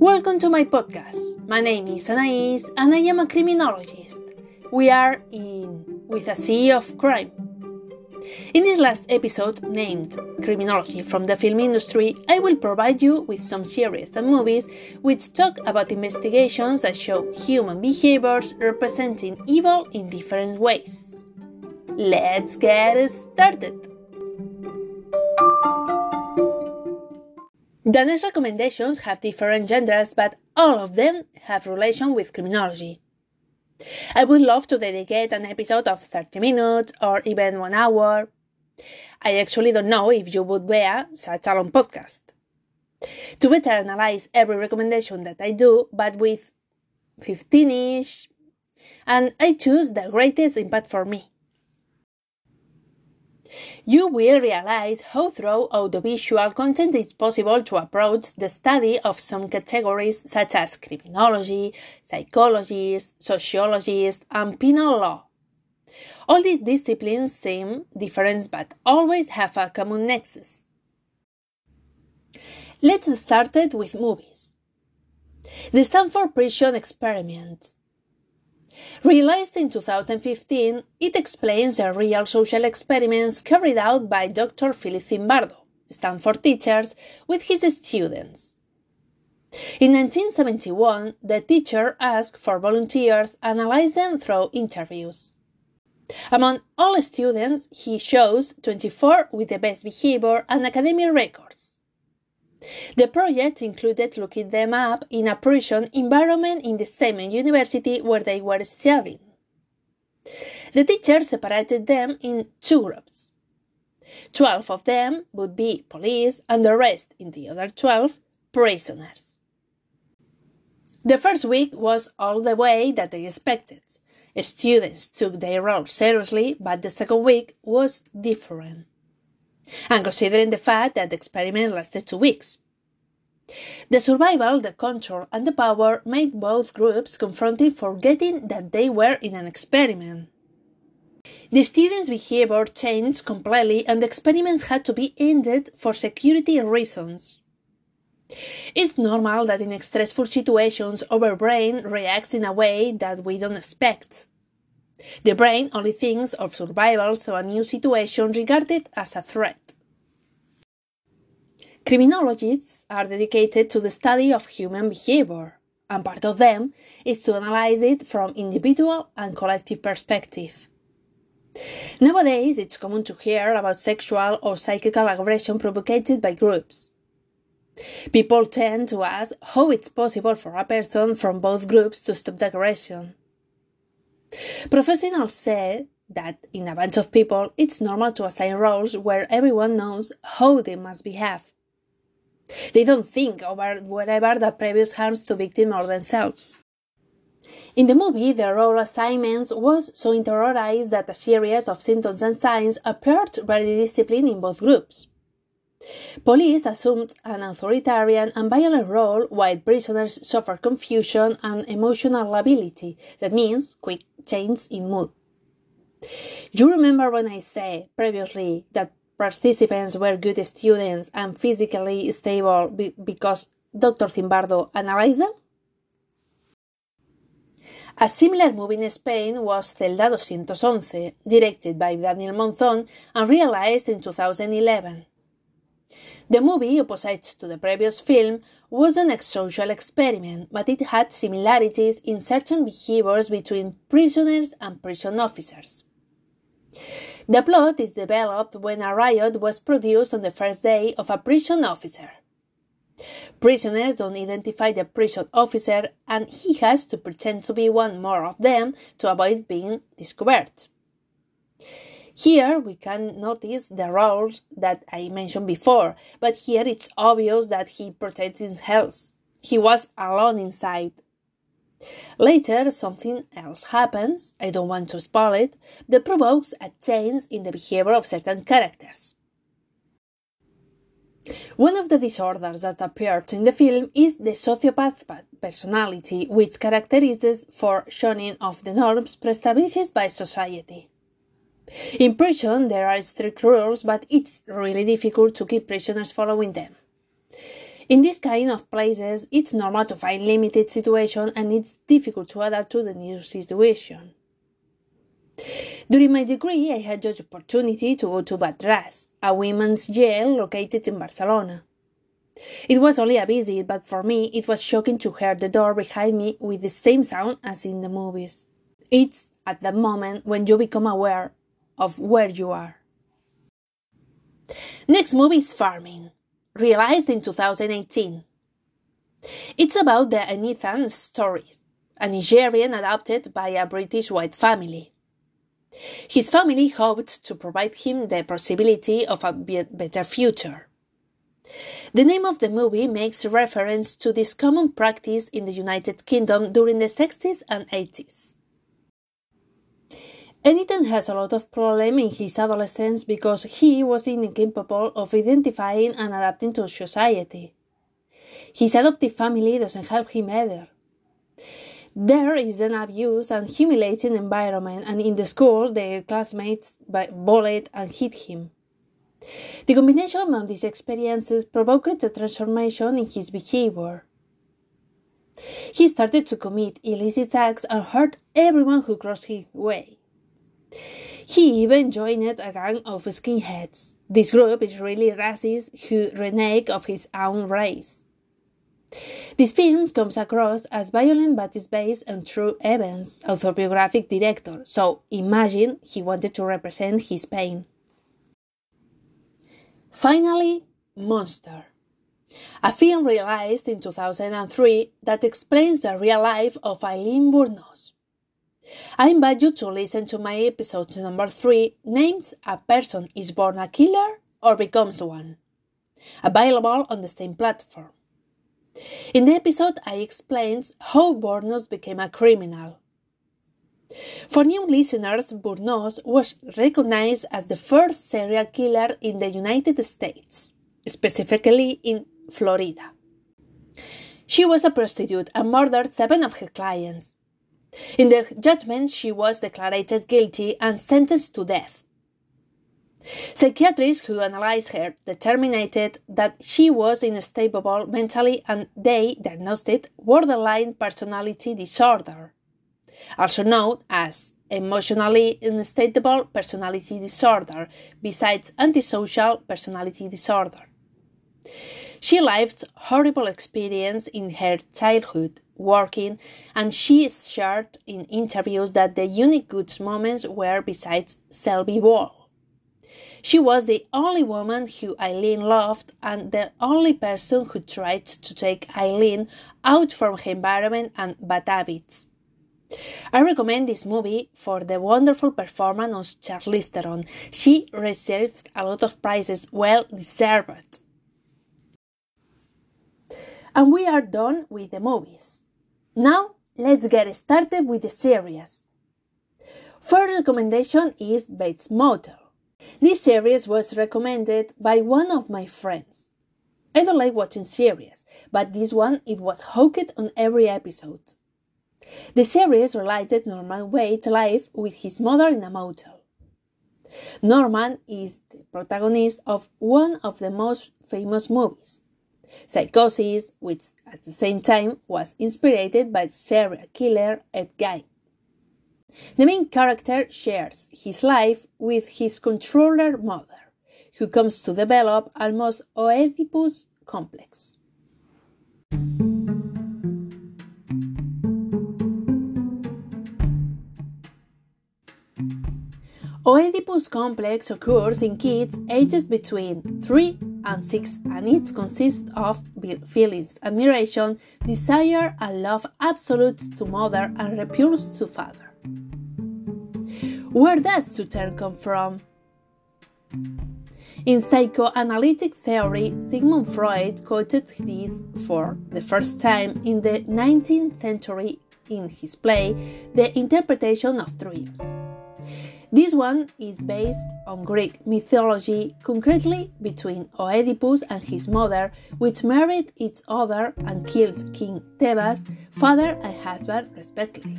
Welcome to my podcast. My name is Anais and I am a criminologist. We are in With a Sea of Crime. In this last episode, named Criminology from the Film Industry, I will provide you with some series and movies which talk about investigations that show human behaviors representing evil in different ways. Let's get started! Dana's recommendations have different genders, but all of them have relation with criminology. I would love to dedicate an episode of 30 minutes or even one hour. I actually don't know if you would bear such a long podcast. To better analyze every recommendation that I do, but with 15 ish, and I choose the greatest impact for me you will realize how through audiovisual content it's possible to approach the study of some categories such as criminology, psychologists, sociologists, and penal law. All these disciplines seem different but always have a common nexus. Let's start it with movies. The Stanford Prison Experiment Realized in 2015, it explains the real social experiments carried out by Dr. Philip Zimbardo, Stanford teachers, with his students. In 1971, the teacher asked for volunteers analyzed them through interviews. Among all students, he chose 24 with the best behavior and academic records. The project included looking them up in a prison environment in the same university where they were studying. The teacher separated them in two groups. Twelve of them would be police, and the rest, in the other twelve, prisoners. The first week was all the way that they expected. Students took their role seriously, but the second week was different and considering the fact that the experiment lasted two weeks. The survival, the control, and the power made both groups confronted forgetting that they were in an experiment. The students' behavior changed completely and the experiments had to be ended for security reasons. It's normal that in stressful situations our brain reacts in a way that we don't expect. The brain only thinks of survival through a new situation regarded as a threat. Criminologists are dedicated to the study of human behavior, and part of them is to analyze it from individual and collective perspective. Nowadays, it's common to hear about sexual or psychical aggression provoked by groups. People tend to ask how it's possible for a person from both groups to stop the aggression. Professionals say that in a bunch of people it's normal to assign roles where everyone knows how they must behave. They don't think over whatever the previous harms to victim or themselves. In the movie, the role assignments was so interiorized that a series of symptoms and signs appeared very disciplined in both groups. Police assumed an authoritarian and violent role while prisoners suffered confusion and emotional lability, that means quick change in mood. You remember when I said previously that participants were good students and physically stable be because Dr. Zimbardo analyzed them? A similar movie in Spain was Celda 211, directed by Daniel Monzón and realized in 2011. The movie, opposite to the previous film, wasn't a social experiment, but it had similarities in certain behaviors between prisoners and prison officers. The plot is developed when a riot was produced on the first day of a prison officer. Prisoners don't identify the prison officer, and he has to pretend to be one more of them to avoid being discovered. Here we can notice the roles that I mentioned before, but here it's obvious that he protects his health. He was alone inside. Later, something else happens, I don't want to spoil it, that provokes a change in the behavior of certain characters. One of the disorders that appeared in the film is the sociopath personality, which characterizes for shunning of the norms pre-established by society. In prison, there are strict rules, but it's really difficult to keep prisoners following them. In this kind of places, it's normal to find limited situation and it's difficult to adapt to the new situation. During my degree, I had the opportunity to go to Wad-Ras, a women's jail located in Barcelona. It was only a visit, but for me it was shocking to hear the door behind me with the same sound as in the movies. It's at that moment when you become aware of where you are. Next movie is Farming, realized in 2018. It's about the Enitan story, a Nigerian adopted by a British white family. His family hoped to provide him the possibility of a better future. The name of the movie makes reference to this common practice in the United Kingdom during the 60s and 80s. Enitan has a lot of problem in his adolescence because he was incapable of identifying and adapting to society. His adoptive family doesn't help him either. There is an abuse and humiliating environment, and in the school, their classmates bullied and hit him. The combination of these experiences provoked a transformation in his behavior. He started to commit illicit acts and hurt everyone who crossed his way. He even joined a gang of skinheads. This group is really racist who renege of his own race. This film comes across as violent but is based on true events, autobiographic director, so imagine he wanted to represent his pain. Finally, Monster. A film realized in 2003 that explains the real life of Eileen Wuornos. I invite you to listen to my episode number 3 Names A Person is Born a Killer or Becomes One, available on the same platform. In the episode, I explained how Wuornos became a criminal. For new listeners, Wuornos was recognized as the first serial killer in the United States, specifically in Florida. She was a prostitute and murdered seven of her clients. In the judgment, she was declared guilty and sentenced to death. Psychiatrists who analyzed her determined that she was unstable mentally and they diagnosed borderline personality disorder, also known as emotionally unstable personality disorder, besides antisocial personality disorder. She lived horrible experience in her childhood working, and she shared in interviews that the unique good moments were besides Selby Wall. She was the only woman who Eileen loved and the only person who tried to take Eileen out from her environment and bad habits. I recommend this movie for the wonderful performance of Charlize Theron. She received a lot of prizes, well deserved. And we are done with the movies. Now, let's get started with the series. First recommendation is Bates Motel. This series was recommended by one of my friends. I don't like watching series, but this one it was hooked on every episode. The series related Norman Bates' life with his mother in a motel. Norman is the protagonist of one of the most famous movies, Psychosis, which at the same time was inspired by serial killer Ed Gein. The main character shares his life with his controller mother, who comes to develop almost Oedipus complex. Oedipus complex occurs in kids ages between 3 and 6 and it consists of feelings, admiration, desire and love absolute to mother and repulse to father. Where does to term come from? In psychoanalytic theory, Sigmund Freud quoted this for the first time in the 19th century in his play The Interpretation of Dreams. This one is based on Greek mythology, concretely between Oedipus and his mother, which married each other and killed King Thebes, father and husband respectively.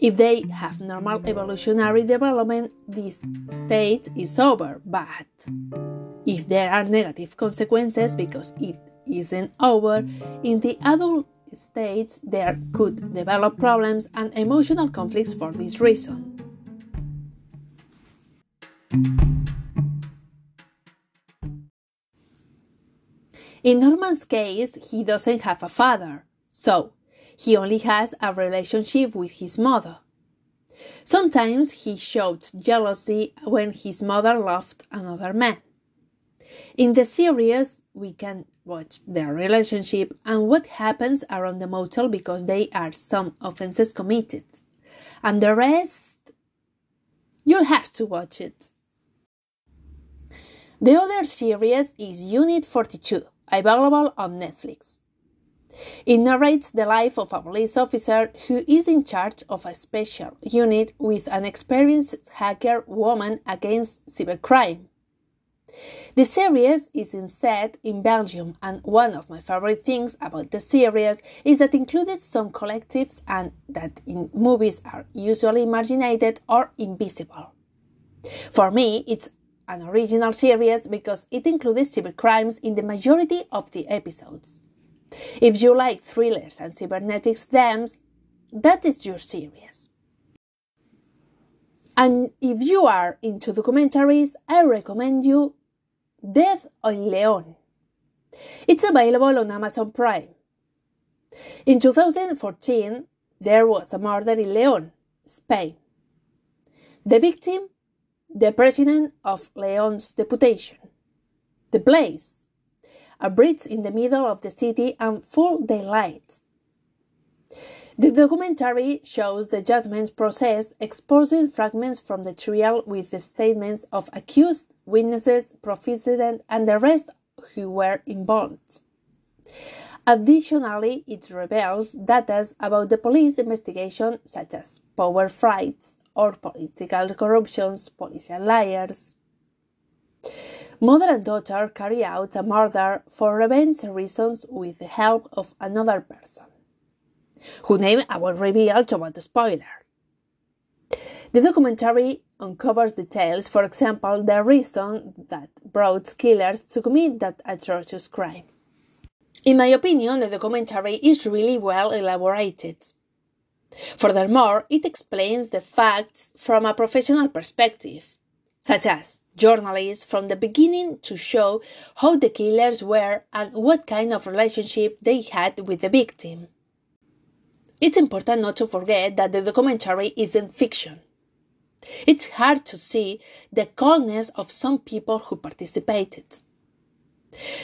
If they have normal evolutionary development, this state is over, but If there are negative consequences because it isn't over, in the adult stage there could develop problems and emotional conflicts for this reason. In Norman's case, he doesn't have a father, so he only has a relationship with his mother. Sometimes he shows jealousy when his mother loved another man. In the series, we can watch their relationship and what happens around the motel because they are some offenses committed. And the rest, you'll have to watch it. The other series is Unit 42 available on Netflix. It narrates the life of a police officer who is in charge of a special unit with an experienced hacker woman against cybercrime. The series is set in Belgium, and one of my favorite things about the series is that it included some collectives and that in movies are usually marginated or invisible. For me, it's an original series because it included includes cybercrimes in the majority of the episodes. If you like thrillers and cybernetics themes, that is your series. And if you are into documentaries, I recommend you Death on Leon. It's available on Amazon Prime. In 2014, there was a murder in Leon, Spain. The victim the president of Leon's deputation. The place, a bridge in the middle of the city and full daylight. The documentary shows the judgment process, exposing fragments from the trial with the statements of accused, witnesses, proficient, and the rest who were involved. Additionally, it reveals data about the police investigation, such as power fights, or political corruptions, policial liars. Mother and daughter carry out a murder for revenge reasons with the help of another person, whose name I will reveal to avoid spoiler. The documentary uncovers details, for example, the reason that brought killers to commit that atrocious crime. In my opinion, the documentary is really well elaborated. Furthermore, it explains the facts from a professional perspective, such as journalists from the beginning to show how the killers were and what kind of relationship they had with the victim. It's important not to forget that the documentary isn't fiction. It's hard to see the coldness of some people who participated.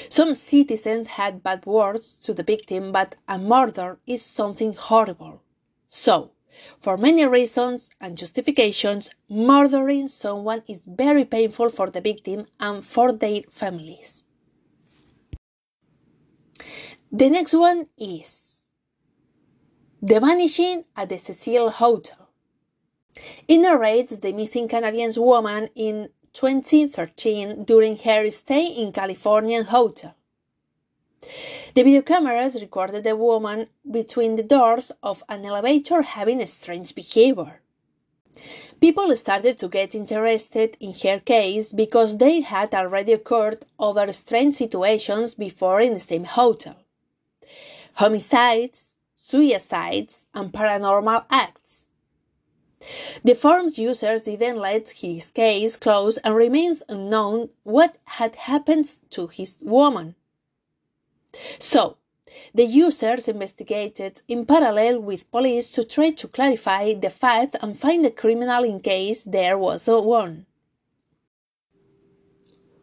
Some citizens had bad words to the victim, but a murder is something horrible. So, for many reasons and justifications, murdering someone is very painful for the victim and for their families. The next one is The Vanishing at the Cecil Hotel. It narrates the missing Canadian woman in 2013 during her stay in Californian hotel. The video cameras recorded the woman between the doors of an elevator having a strange behavior. People started to get interested in her case because there had already occurred other strange situations before in the same hotel homicides, suicides, and paranormal acts. The forum's users didn't let his case close and remains unknown what had happened to his woman. So, the users investigated in parallel with police to try to clarify the facts and find the criminal in case there was one.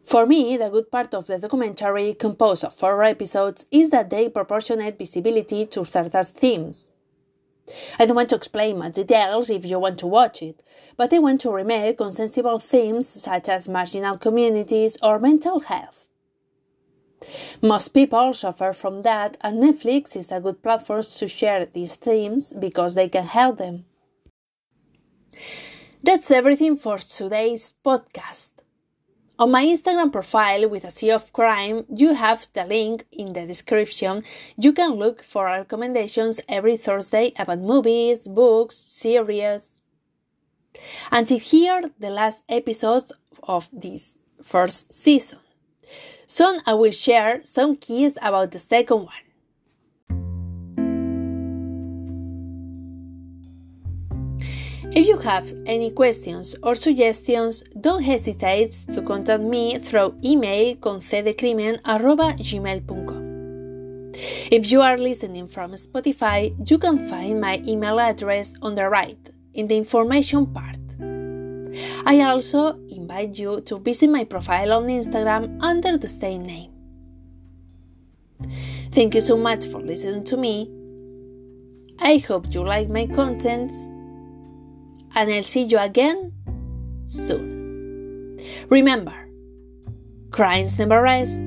For me, the good part of the documentary, composed of four episodes, is that they proportionate visibility to certain themes. I don't want to explain much details if you want to watch it, but I want to remark on sensible themes such as marginal communities or mental health. Most people suffer from that, and Netflix is a good platform to share these themes because they can help them. That's everything for today's podcast. On my Instagram profile with a sea of crime, you have the link in the description. You can look for recommendations every Thursday about movies, books, series. Until here, the last episode of this first season. Soon I will share some keys about the second one. If you have any questions or suggestions, don't hesitate to contact me through email concedecrimen@gmail.com. If you are listening from Spotify, you can find my email address on the right in the information part. I also invite you to visit my profile on Instagram under the same name. Thank you so much for listening to me. I hope you like my contents and I'll see you again soon. Remember, crimes never rest